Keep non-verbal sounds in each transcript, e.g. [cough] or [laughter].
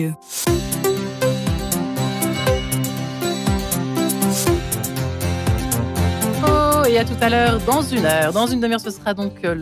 Oh, et à tout à l'heure, dans une heure. Dans une demi-heure, ce sera donc euh,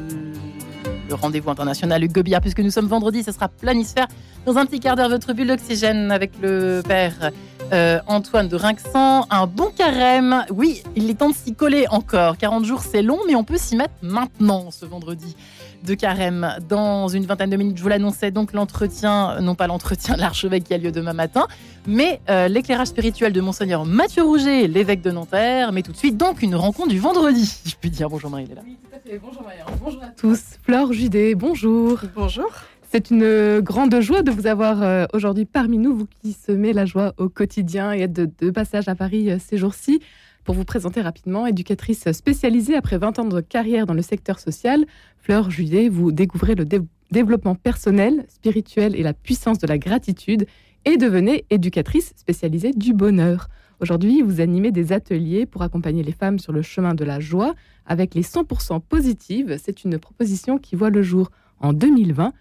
le rendez-vous international Hugo Billard, puisque nous sommes vendredi, ce sera planisphère. Dans un petit quart d'heure, votre bulle d'oxygène avec le père euh, Antoine de Rinxan. Un bon carême. Oui, il est temps de s'y coller encore. 40 jours, c'est long, mais on peut s'y mettre maintenant, ce vendredi de carême. Dans une vingtaine de minutes, je vous l'annonçais, donc l'entretien, non pas l'entretien de [laughs] l'archevêque qui a lieu demain matin, mais euh, l'éclairage spirituel de Monseigneur Mathieu Rouget, l'évêque de Nanterre. Mais tout de suite, donc, une rencontre du vendredi. [laughs] Je puis dire bonjour Marie, là. Oui, tout à fait. Bonjour Marie. Bonjour à tous. Flore Judé, bonjour. Bonjour. C'est une grande joie de vous avoir euh, aujourd'hui parmi nous, vous qui semez la joie au quotidien et êtes de, passage à Paris euh, ces jours-ci. Pour vous présenter rapidement, éducatrice spécialisée après 20 ans de carrière dans le secteur social, Fleur Juillet, vous découvrez le dé- développement personnel, spirituel et la puissance de la gratitude et devenez éducatrice spécialisée du bonheur. Aujourd'hui, vous animez des ateliers pour accompagner les femmes sur le chemin de la joie avec les 100% positives. C'est une proposition qui voit le jour en 2020.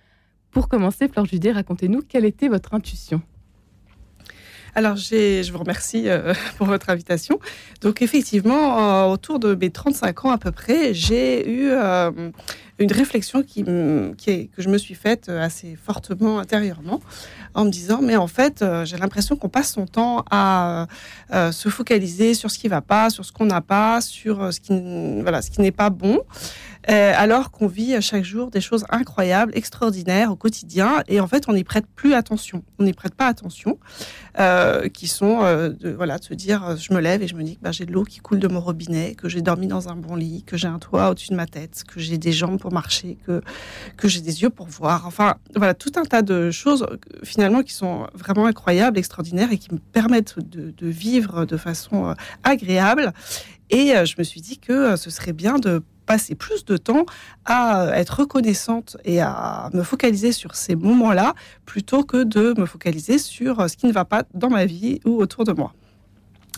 Pour commencer, Fleur Judet, racontez-nous quelle était votre intuition. Alors, je vous remercie euh, [laughs] pour votre invitation. Donc, effectivement, euh, autour de mes 35 ans à peu près, j'ai eu euh, une réflexion qui, qui est- que je me suis faite euh, assez fortement intérieurement en me disant, mais en fait, euh, j'ai l'impression qu'on passe son temps à euh, se focaliser sur ce qui va pas, sur ce qu'on n'a pas, sur ce qui, voilà, ce qui n'est pas bon. Alors qu'on vit chaque jour des choses incroyables, extraordinaires au quotidien, et en fait, on n'y prête plus attention. On n'y prête pas attention, qui sont de, voilà, de se dire, je me lève et je me dis que bah, j'ai de l'eau qui coule de mon robinet, que j'ai dormi dans un bon lit, que j'ai un toit au-dessus de ma tête, que j'ai des jambes pour marcher, que, que j'ai des yeux pour voir. Enfin, voilà, tout un tas de choses euh, finalement qui sont vraiment incroyables, extraordinaires et qui me permettent de, vivre de façon euh, agréable. Et euh, je me suis dit que ce serait bien de passer plus de temps à être reconnaissante et à me focaliser sur ces moments-là plutôt que de me focaliser sur ce qui ne va pas dans ma vie ou autour de moi.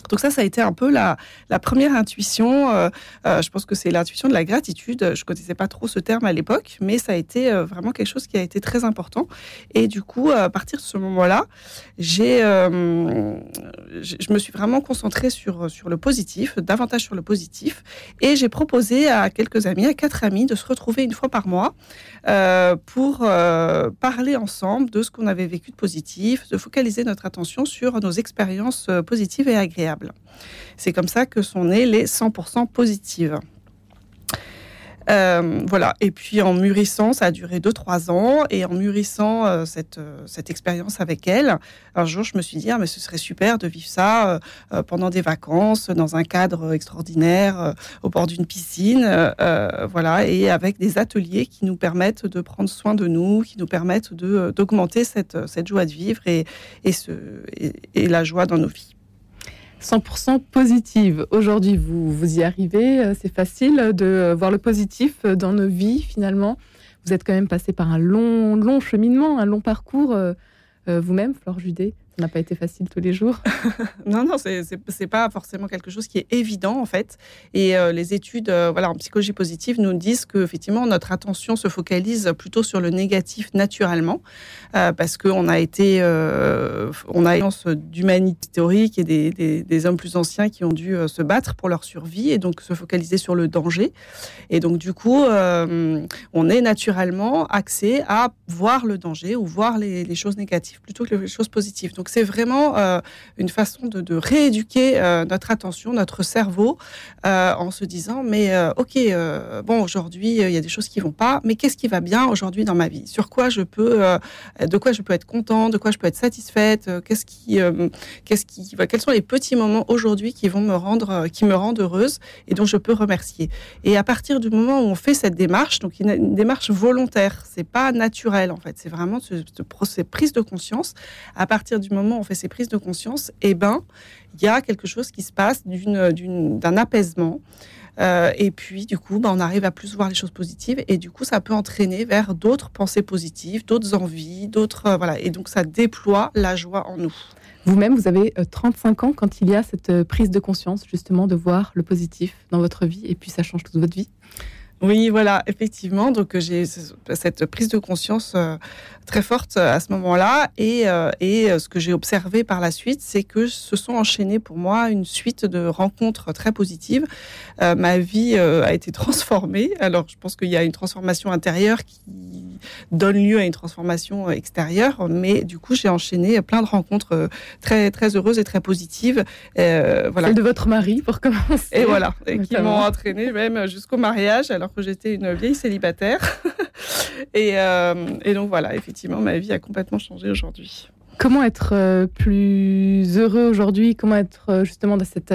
Donc ça, ça a été un peu la, première intuition. euh, euh, je pense que c'est l'intuition de la gratitude. Je connaissais pas trop ce terme à l'époque, mais ça a été euh, vraiment quelque chose qui a été très important. Et du coup, à partir de ce moment-là, j'ai, je me suis vraiment concentrée sur, le positif, davantage sur le positif. Et j'ai proposé à quelques amis, à quatre amis, de se retrouver une fois par mois pour parler ensemble de ce qu'on avait vécu de positif, de focaliser notre attention sur nos expériences positives et agréables. C'est comme ça que sont nées les 100% positives. Euh, voilà. Et puis en mûrissant, ça a duré 2-3 ans. Et en mûrissant euh, cette, euh, cette expérience avec elle, un jour, je me suis dit, ah, mais ce serait super de vivre ça pendant des vacances, dans un cadre extraordinaire, au bord d'une piscine. voilà. Et avec des ateliers qui nous permettent de prendre soin de nous, qui nous permettent d'augmenter cette, cette joie de vivre et, et, et la joie dans nos vies. 100% positive. Aujourd'hui, vous, vous y arrivez. euh, C'est facile de euh, voir le positif euh, dans nos vies, finalement. Vous êtes quand même passé par un long, long cheminement, un long parcours vous-même, Flore Judet. N'a pas été facile tous les jours. [laughs] Non, non, c'est pas forcément quelque chose qui est évident en fait. Et euh, les études, euh, voilà, en psychologie positive, nous disent que effectivement notre attention se focalise plutôt sur le négatif naturellement, euh, parce qu'on a été, euh, on a une d'humanité théorique et des, hommes plus anciens qui ont dû se battre pour leur survie et donc se focaliser sur le danger. Et donc du coup, on est naturellement axé à voir le danger ou voir les, choses négatives plutôt que les choses positives. C'est vraiment euh, une façon de, rééduquer euh, notre attention, notre cerveau, euh, en se disant mais ok, bon aujourd'hui il y a des choses qui vont pas, mais qu'est-ce qui va bien aujourd'hui dans ma vie? Sur quoi je peux, de quoi je peux être content, de quoi je peux être satisfaite Qu'est-ce qui, qu'est-ce qui, quels sont les petits moments aujourd'hui qui vont me rendre, qui me rendent heureuse et dont je peux remercier? Et à partir du moment où on fait cette démarche, donc une, démarche volontaire, c'est pas naturel en fait, c'est vraiment ce, ce, pro- cette prise de conscience. À partir du moment où on fait ces prises de conscience, eh ben, il y a quelque chose qui se passe d'un apaisement. Euh, et puis, du coup, bah, on arrive à plus voir les choses positives. Et du coup, ça peut entraîner vers d'autres pensées positives, d'autres envies, d'autres. euh, voilà. Et donc, ça déploie la joie en nous. Vous-même, vous avez euh, 35 ans quand il y a cette euh, prise de conscience, justement, de voir le positif dans votre vie, et puis ça change toute votre vie. Oui, voilà, effectivement. Donc j'ai cette prise de conscience très forte à ce moment-là. Et, et ce que j'ai observé par la suite, c'est que se sont enchaînées pour moi une suite de rencontres très positives. ma vie a été transformée. Alors je pense qu'il y a une transformation intérieure qui donne lieu à une transformation extérieure. Mais du coup, j'ai enchaîné plein de rencontres très, très heureuses et très positives. voilà. Celle de votre mari, pour [laughs] commencer. Et voilà, et qui m'ont entraîné même jusqu'au mariage, alors que j'étais une vieille célibataire. [laughs] et, euh, et, donc voilà, effectivement, ma vie a complètement changé aujourd'hui. Comment être euh, plus heureux aujourd'hui? Comment être euh, justement dans cette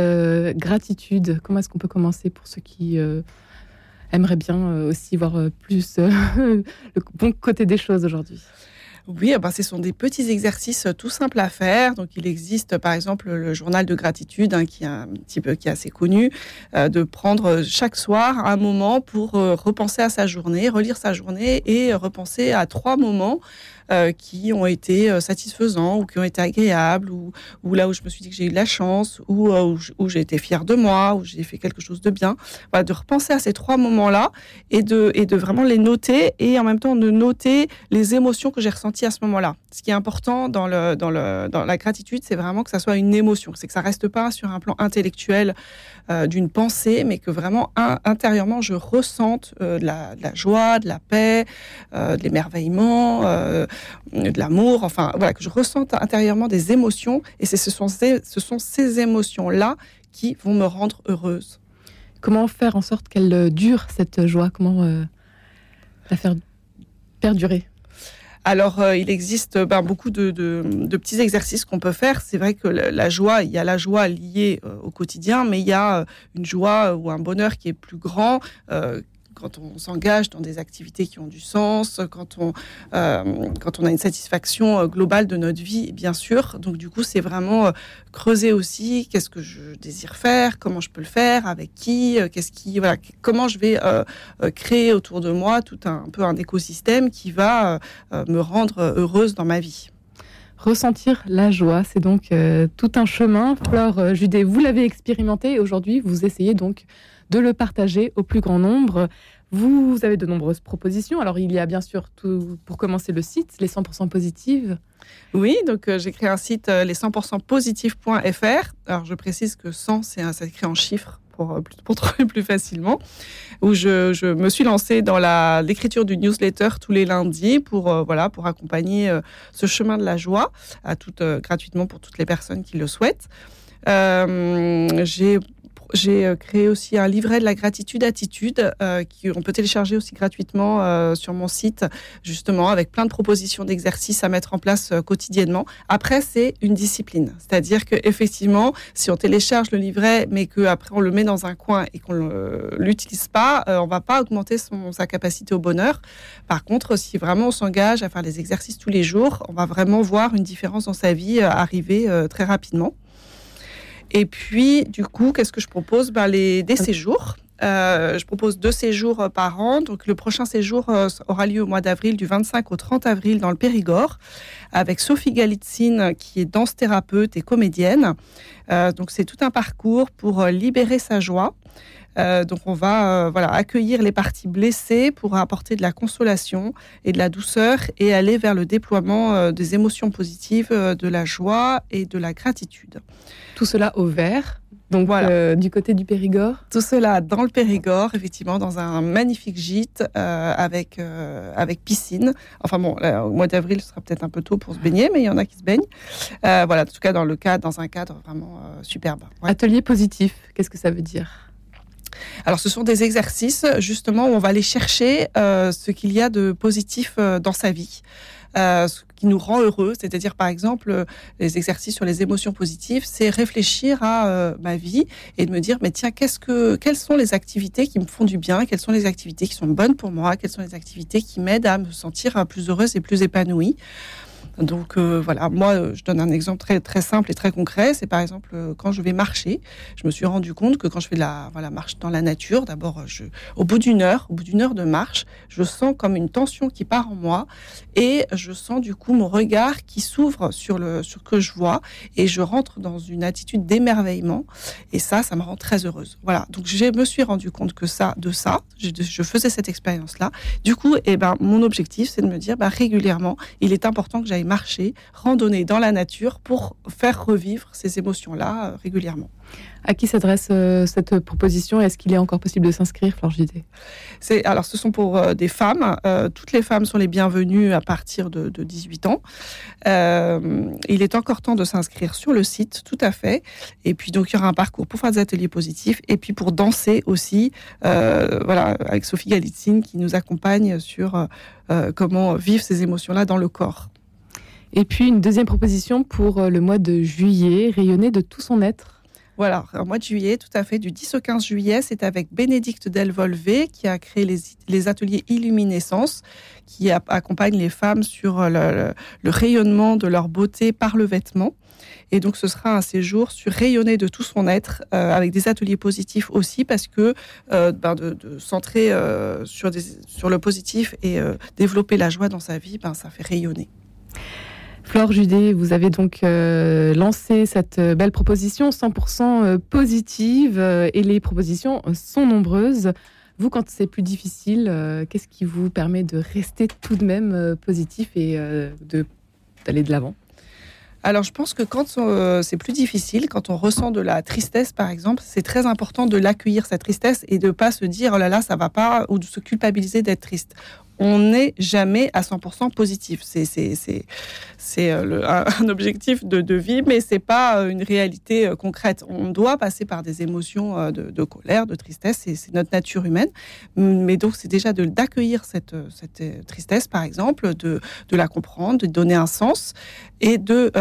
gratitude? Comment est-ce qu'on peut commencer pour ceux qui aimeraient bien aussi voir plus [laughs] le bon côté des choses aujourd'hui? Oui, bah, ce sont des petits exercices tout simples à faire. Donc, il existe par exemple le journal de gratitude, hein, qui est un petit peu qui est assez connu, euh, de prendre chaque soir un moment pour euh, repenser à sa journée, relire sa journée et repenser à trois moments euh, qui ont été euh, satisfaisants ou qui ont été agréables ou, là où je me suis dit que j'ai eu de la chance ou euh, où, j'ai été fière de moi, où j'ai fait quelque chose de bien. Voilà, de repenser à ces trois moments-là et de, et de vraiment les noter et en même temps de noter les émotions que j'ai ressenties à ce moment-là. Ce qui est important dans, le, dans, le, dans la gratitude, c'est vraiment que ça soit une émotion, c'est que ça reste pas sur un plan intellectuel d'une pensée, mais que vraiment intérieurement je ressente de, la, joie, de la paix, de l'émerveillement, de l'amour, enfin voilà, que je ressente intérieurement des émotions et ce sont ces, ce sont ces émotions-là qui vont me rendre heureuse. Comment faire en sorte qu'elle euh, dure cette joie? Comment euh, la faire perdurer? Alors, euh, il existe ben, beaucoup de, petits exercices qu'on peut faire. C'est vrai que la, joie, il y a la joie liée au quotidien, mais il y a une joie ou un bonheur qui est plus grand, quand on s'engage dans des activités qui ont du sens, quand on, euh, quand on a une satisfaction euh, globale de notre vie, bien sûr. Donc du coup, c'est vraiment euh, creuser aussi qu'est-ce que je désire faire, comment je peux le faire, avec qui, qu'est-ce qui, voilà, comment je vais créer autour de moi tout un, peu un écosystème qui va me rendre heureuse dans ma vie. Ressentir la joie, c'est donc tout un chemin. Flore Judé, vous l'avez expérimenté et aujourd'hui, vous essayez donc de le partager au plus grand nombre. Vous avez de nombreuses propositions. Alors, il y a bien sûr, tout, pour commencer, le site, les 100% positives. Oui, donc euh, j'ai créé un site, euh, les 100% positifs.fr. Alors, je précise que 100, c'est écrit en chiffres pour, euh, pour [laughs] trouver plus facilement, où je, je me suis lancée dans l'écriture du newsletter tous les lundis pour, voilà, pour accompagner ce chemin de la joie à toute, gratuitement pour toutes les personnes qui le souhaitent. j'ai j'ai euh, créé aussi un livret de la gratitude attitude euh, qu'on peut télécharger aussi gratuitement euh, sur mon site, justement, avec plein de propositions d'exercices à mettre en place euh, quotidiennement. Après, c'est une discipline. C'est-à-dire que effectivement, si on télécharge le livret, mais qu'après on le met dans un coin et qu'on l'utilise pas, on va pas augmenter son, sa capacité au bonheur. Par contre, si vraiment on s'engage à faire des exercices tous les jours, on va vraiment voir une différence dans sa vie arriver très rapidement. Et puis, du coup, qu'est-ce que je propose? Ben, les, Des séjours. Euh, je propose deux séjours euh, par an. Donc, le prochain séjour euh, aura lieu au mois d'avril, du 25 au 30 avril, dans le Périgord, avec Sophie Galitzine, qui est danse thérapeute et comédienne. donc, c'est tout un parcours pour libérer sa joie. Donc on va voilà accueillir les parties blessées pour apporter de la consolation et de la douceur et aller vers le déploiement des émotions positives, de la joie et de la gratitude. Tout cela au vert. Donc voilà. Euh, du côté du Périgord? Tout cela dans le Périgord, effectivement, dans un magnifique gîte euh, avec, euh, avec piscine. Enfin bon, au mois d'avril, ce sera peut-être un peu tôt pour se baigner, mais il y en a qui se baignent. voilà, en tout cas, dans, le cadre, dans un cadre vraiment superbe. Atelier positif, qu'est-ce que ça veut dire? Alors, ce sont des exercices justement où on va aller chercher ce qu'il y a de positif dans sa vie. Euh, ce qui nous rend heureux. C'est-à-dire, par exemple, les exercices sur les émotions positives, c'est réfléchir à euh, ma vie et de me dire, mais tiens, quelles sont les activités qui me font du bien? Quelles sont les activités qui sont bonnes pour moi? Quelles sont les activités qui m'aident à me sentir plus heureuse et plus épanouie? Donc euh, voilà, moi je donne un exemple très très simple et très concret. C'est par exemple euh, quand je vais marcher, je me suis rendu compte que quand je fais de la marche dans la nature, d'abord au bout d'une heure, au bout d'une heure de marche, je sens comme une tension qui part en moi et je sens du coup mon regard qui s'ouvre sur le sur ce que je vois et je rentre dans une attitude d'émerveillement et ça, ça me rend très heureuse. Voilà, donc je me suis rendu compte que ça, de ça, je, faisais cette expérience là. Du coup, eh ben mon objectif, c'est de me dire, bah, régulièrement, il est important que j'aille marcher, randonner dans la nature pour faire revivre ces émotions-là euh, régulièrement. À qui s'adresse euh, cette proposition? Est-ce qu'il est encore possible de s'inscrire, Flore C'est alors, ce sont pour euh, des femmes. toutes les femmes sont les bienvenues à partir de, 18 ans. il est encore temps de s'inscrire sur le site, tout à fait. Et puis donc, il y aura un parcours pour faire des ateliers positifs et puis pour danser aussi. voilà, avec Sophie Galitzine qui nous accompagne sur comment vivre ces émotions-là dans le corps. Et puis une deuxième proposition pour euh, le mois de juillet, rayonner de tout son être. Voilà, un mois de juillet, tout à fait, du 10 au 15 juillet, c'est avec Bénédicte Delvolvé qui a créé les, ateliers Illuminescence, qui accompagne les femmes sur le, rayonnement de leur beauté par le vêtement. Et donc, ce sera un séjour sur rayonner de tout son être, euh, avec des ateliers positifs aussi, parce que euh, ben de, centrer sur, sur le positif et développer la joie dans sa vie, ben, ça fait rayonner. Flore Judé, vous avez donc euh, lancé cette euh, belle proposition 100% euh, positive et les propositions sont nombreuses. Vous, quand c'est plus difficile, qu'est-ce qui vous permet de rester tout de même positif et d'aller de l'avant? Alors, je pense que quand c'est plus difficile, quand on ressent de la tristesse, par exemple, c'est très important de l'accueillir, cette tristesse, et de pas se dire, oh là là, ça va pas, ou de se culpabiliser d'être triste on n'est jamais à 100% positif. C'est euh, [laughs] un objectif de, vie, mais c'est pas euh, une réalité euh, concrète. On doit passer par des émotions de, colère, de tristesse, c'est notre nature humaine. Mais donc, c'est déjà d'accueillir cette, cette tristesse, par exemple, de, la comprendre, de donner un sens et de,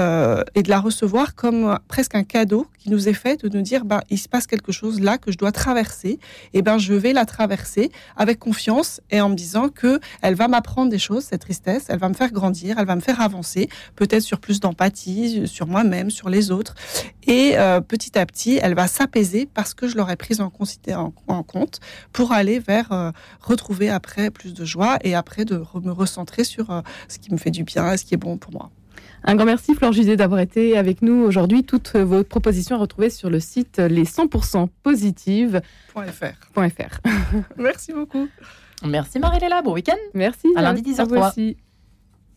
et de la recevoir comme presque un cadeau qui nous est fait, de nous dire, bah, il se passe quelque chose là que je dois traverser, et ben je vais la traverser avec confiance et en me disant que elle va m'apprendre des choses, cette tristesse, elle va me faire grandir, elle va me faire avancer, peut-être sur plus d'empathie, sur moi-même, sur les autres. Et euh, petit à petit, elle va s'apaiser parce que je l'aurai prise en, en, compte pour aller vers euh, retrouver après plus de joie et après de me recentrer sur euh, ce qui me fait du bien, ce qui est bon pour moi. Un grand merci Flore Jusé d'avoir été avec nous aujourd'hui. Toutes vos propositions à retrouver sur le site les 100% positives.fr. [laughs] merci beaucoup. Merci Marie-Léla, bon week-end. Merci. À lundi 10h03.